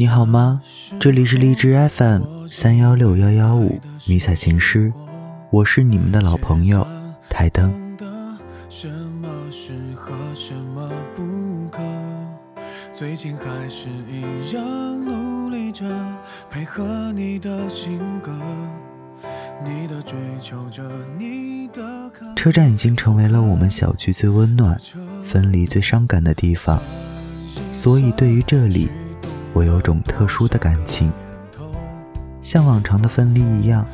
你好吗？这里是荔枝 FM 三幺六幺幺五迷彩情诗，我是你们的老朋友台灯。什么是和什么不可最近还是一样努力着配合你的性格，你的追求着你的。车站已经成为了我们小聚最温暖、分离最伤感的地方，所以对于这里。我有种特殊的感情，像往常的分离一样，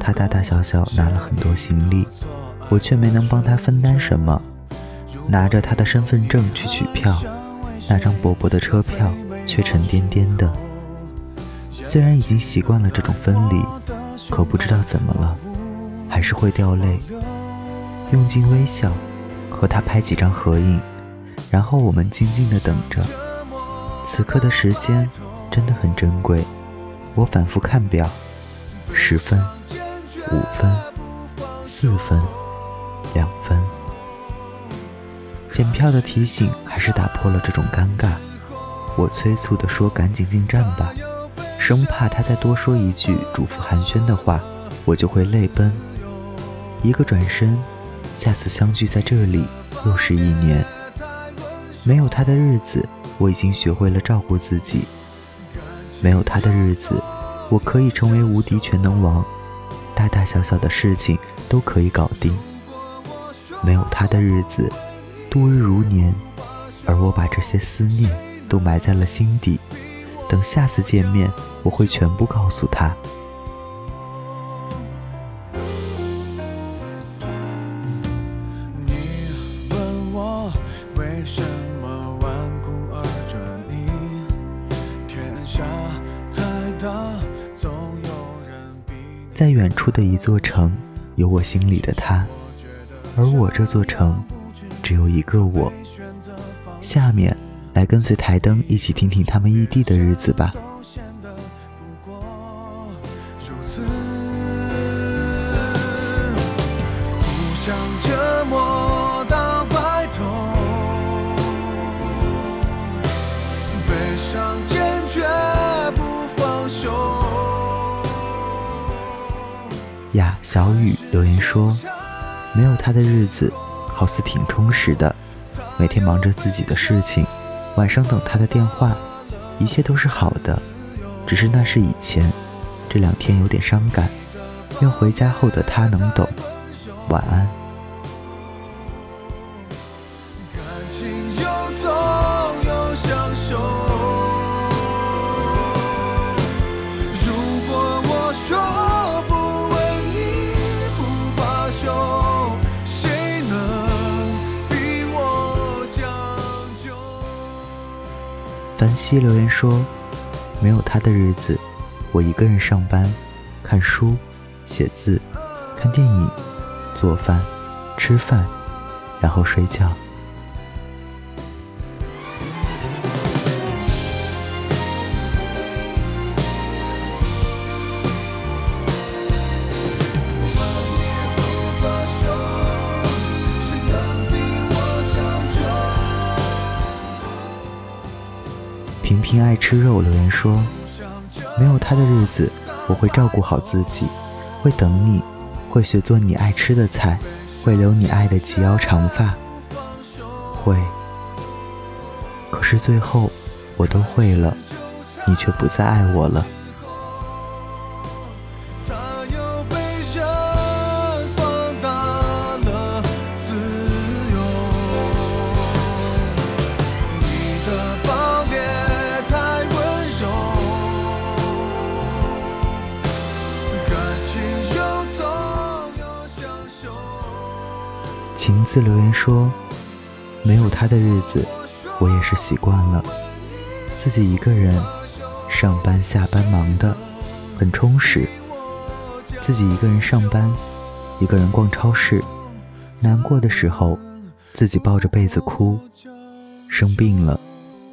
他大大小小拿了很多行李，我却没能帮他分担什么。拿着他的身份证去取票，那张薄薄的车票却沉甸甸的。虽然已经习惯了这种分离，可不知道怎么了，还是会掉泪。用尽微笑和他拍几张合影，然后我们静静的等着。此刻的时间真的很珍贵，我反复看表，十分、五分、四分、两分。检票的提醒还是打破了这种尴尬，我催促地说：“赶紧进站吧！”生怕他再多说一句嘱咐寒暄的话，我就会泪奔。一个转身，下次相聚在这里又是一年。没有他的日子。我已经学会了照顾自己。没有他的日子，我可以成为无敌全能王，大大小小的事情都可以搞定。没有他的日子，度日如年，而我把这些思念都埋在了心底。等下次见面，我会全部告诉他。在远处的一座城，有我心里的他，而我这座城，只有一个我。下面来跟随台灯一起听听他们异地的日子吧。呀，小雨留言说：“没有他的日子，好似挺充实的。每天忙着自己的事情，晚上等他的电话，一切都是好的。只是那是以前，这两天有点伤感。愿回家后的他能懂。晚安。”凡希留言说：“没有他的日子，我一个人上班、看书、写字、看电影、做饭、吃饭，然后睡觉。”吃肉留言说：“没有他的日子，我会照顾好自己，会等你，会学做你爱吃的菜，会留你爱的及腰长发，会。可是最后，我都会了，你却不再爱我了。”晴子留言说：“没有他的日子，我也是习惯了，自己一个人上班下班忙的很充实。自己一个人上班，一个人逛超市，难过的时候自己抱着被子哭，生病了，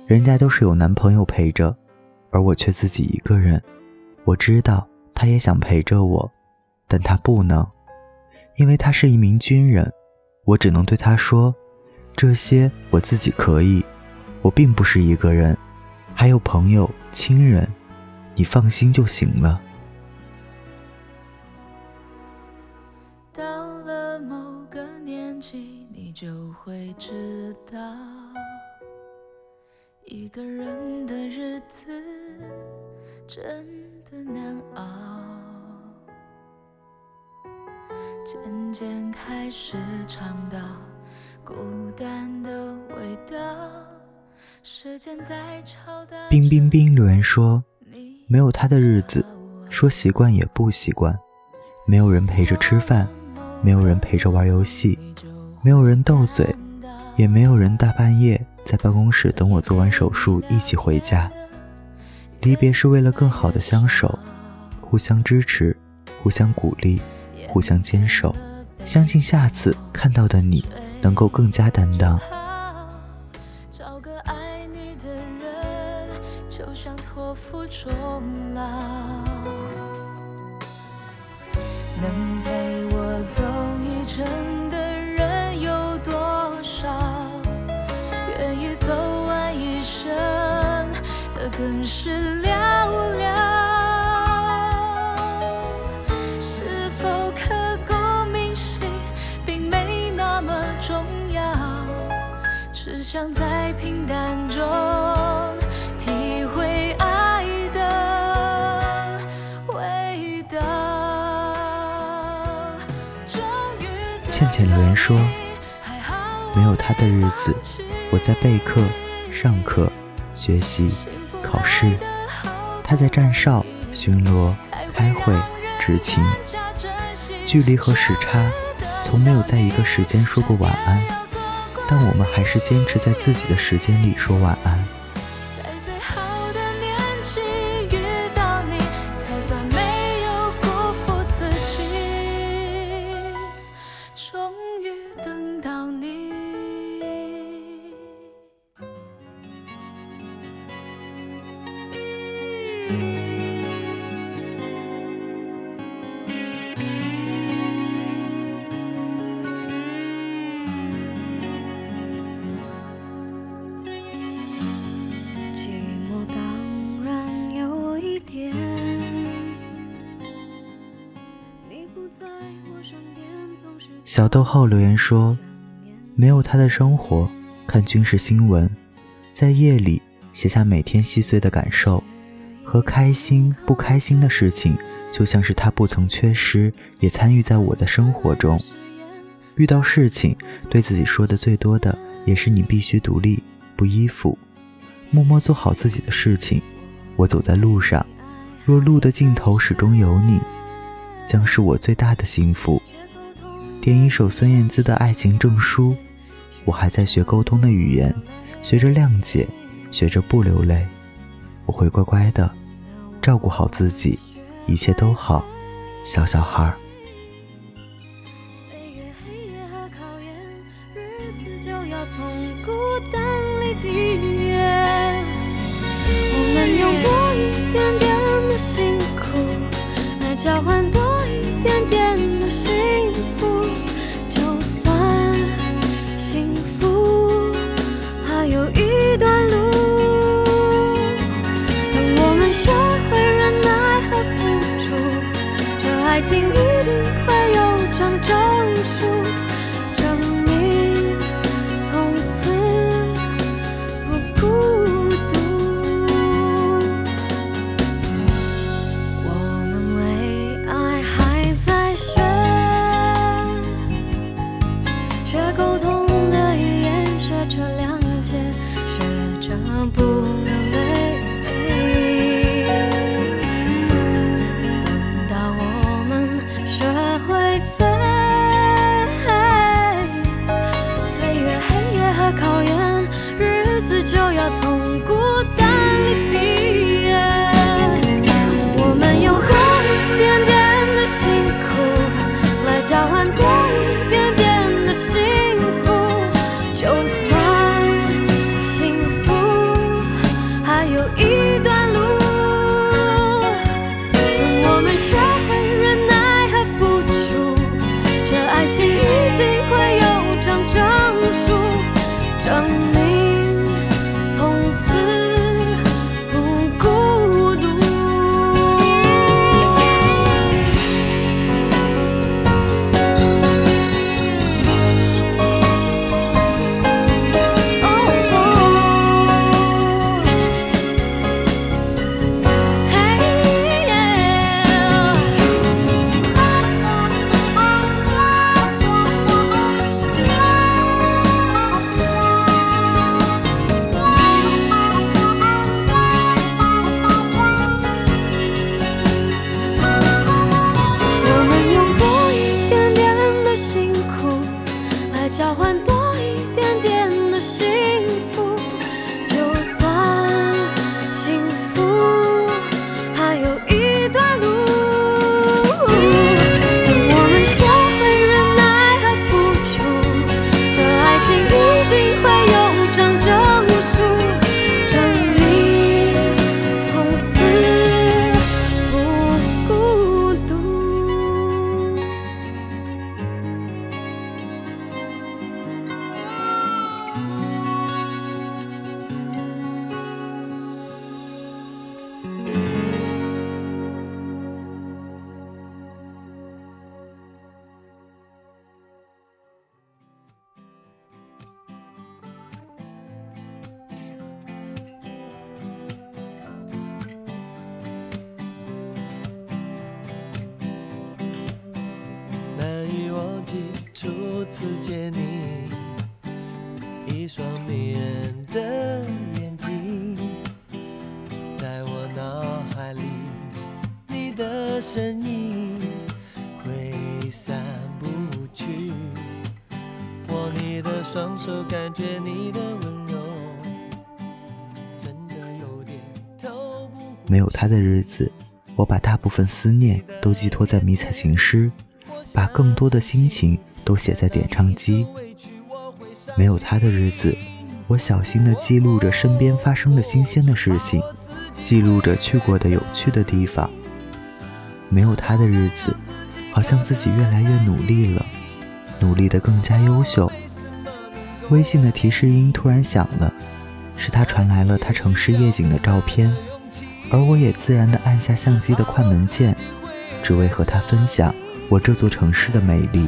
人家都是有男朋友陪着，而我却自己一个人。我知道他也想陪着我，但他不能，因为他是一名军人。”我只能对他说：“这些我自己可以，我并不是一个人，还有朋友、亲人，你放心就行了。到了某个年纪，你就会知道，一个人的日子真的难熬。渐渐开始尝到孤单的味道。时间在超冰冰冰留言说：“没有他的日子，说习惯也不习惯。没有人陪着吃饭，没有人陪着玩游戏，没有人斗嘴，也没有人大半夜在办公室等我做完手术一起回家。离别是为了更好的相守，互相支持，互相鼓励，互相坚守。相信下次看到的你，能够更加担当。”找个爱你的人，就像托付终想在平淡中。倩倩留言说：“没有他的日子，我在备课、上课、学习、考试；他在站哨、巡逻、开会、执勤。距离和时差，从没有在一个时间说过晚安，但我们还是坚持在自己的时间里说晚安。”小逗号留言说：“没有他的生活，看军事新闻，在夜里写下每天细碎的感受和开心不开心的事情，就像是他不曾缺失，也参与在我的生活中。遇到事情，对自己说的最多的也是你必须独立，不依附，默默做好自己的事情。我走在路上，若路的尽头始终有你，将是我最大的幸福。”点一首孙燕姿的爱情证书，我还在学沟通的语言，学着谅解，学着不流泪。我会乖乖的，照顾好自己，一切都好，小小孩儿。我们用多一点点的辛苦来交换一定会有张照初次见你，一双迷人的眼睛，在我脑海里，你的身影挥散不去。握你的双手，感觉你的温柔，真的有点透不过没有他的日子，我把大部分思念都寄托在迷彩情诗，把更多的心情都写在点唱机。没有他的日子，我小心地记录着身边发生的新鲜的事情，记录着去过的有趣的地方。没有他的日子，好像自己越来越努力了，努力得更加优秀。微信的提示音突然响了，是他传来了他城市夜景的照片，而我也自然地按下相机的快门键，只为和他分享我这座城市的美丽。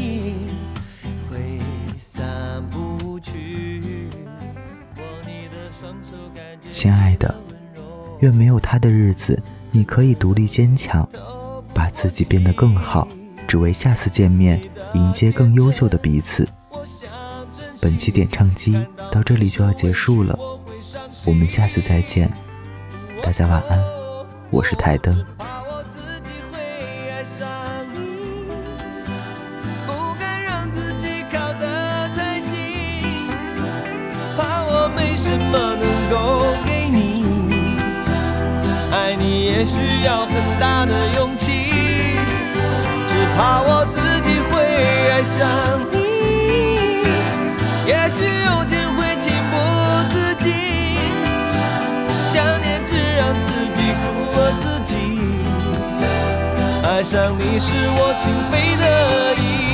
亲爱的，愿没有他的日子，你可以独立坚强，把自己变得更好，只为下次见面迎接更优秀的彼此。本期点唱机到这里就要结束了，我们下次再见，大家晚安，我是台灯。怕我自己会爱上你。也许有天会情不自禁，想念只让自己苦了自己。爱上你是我情非得已。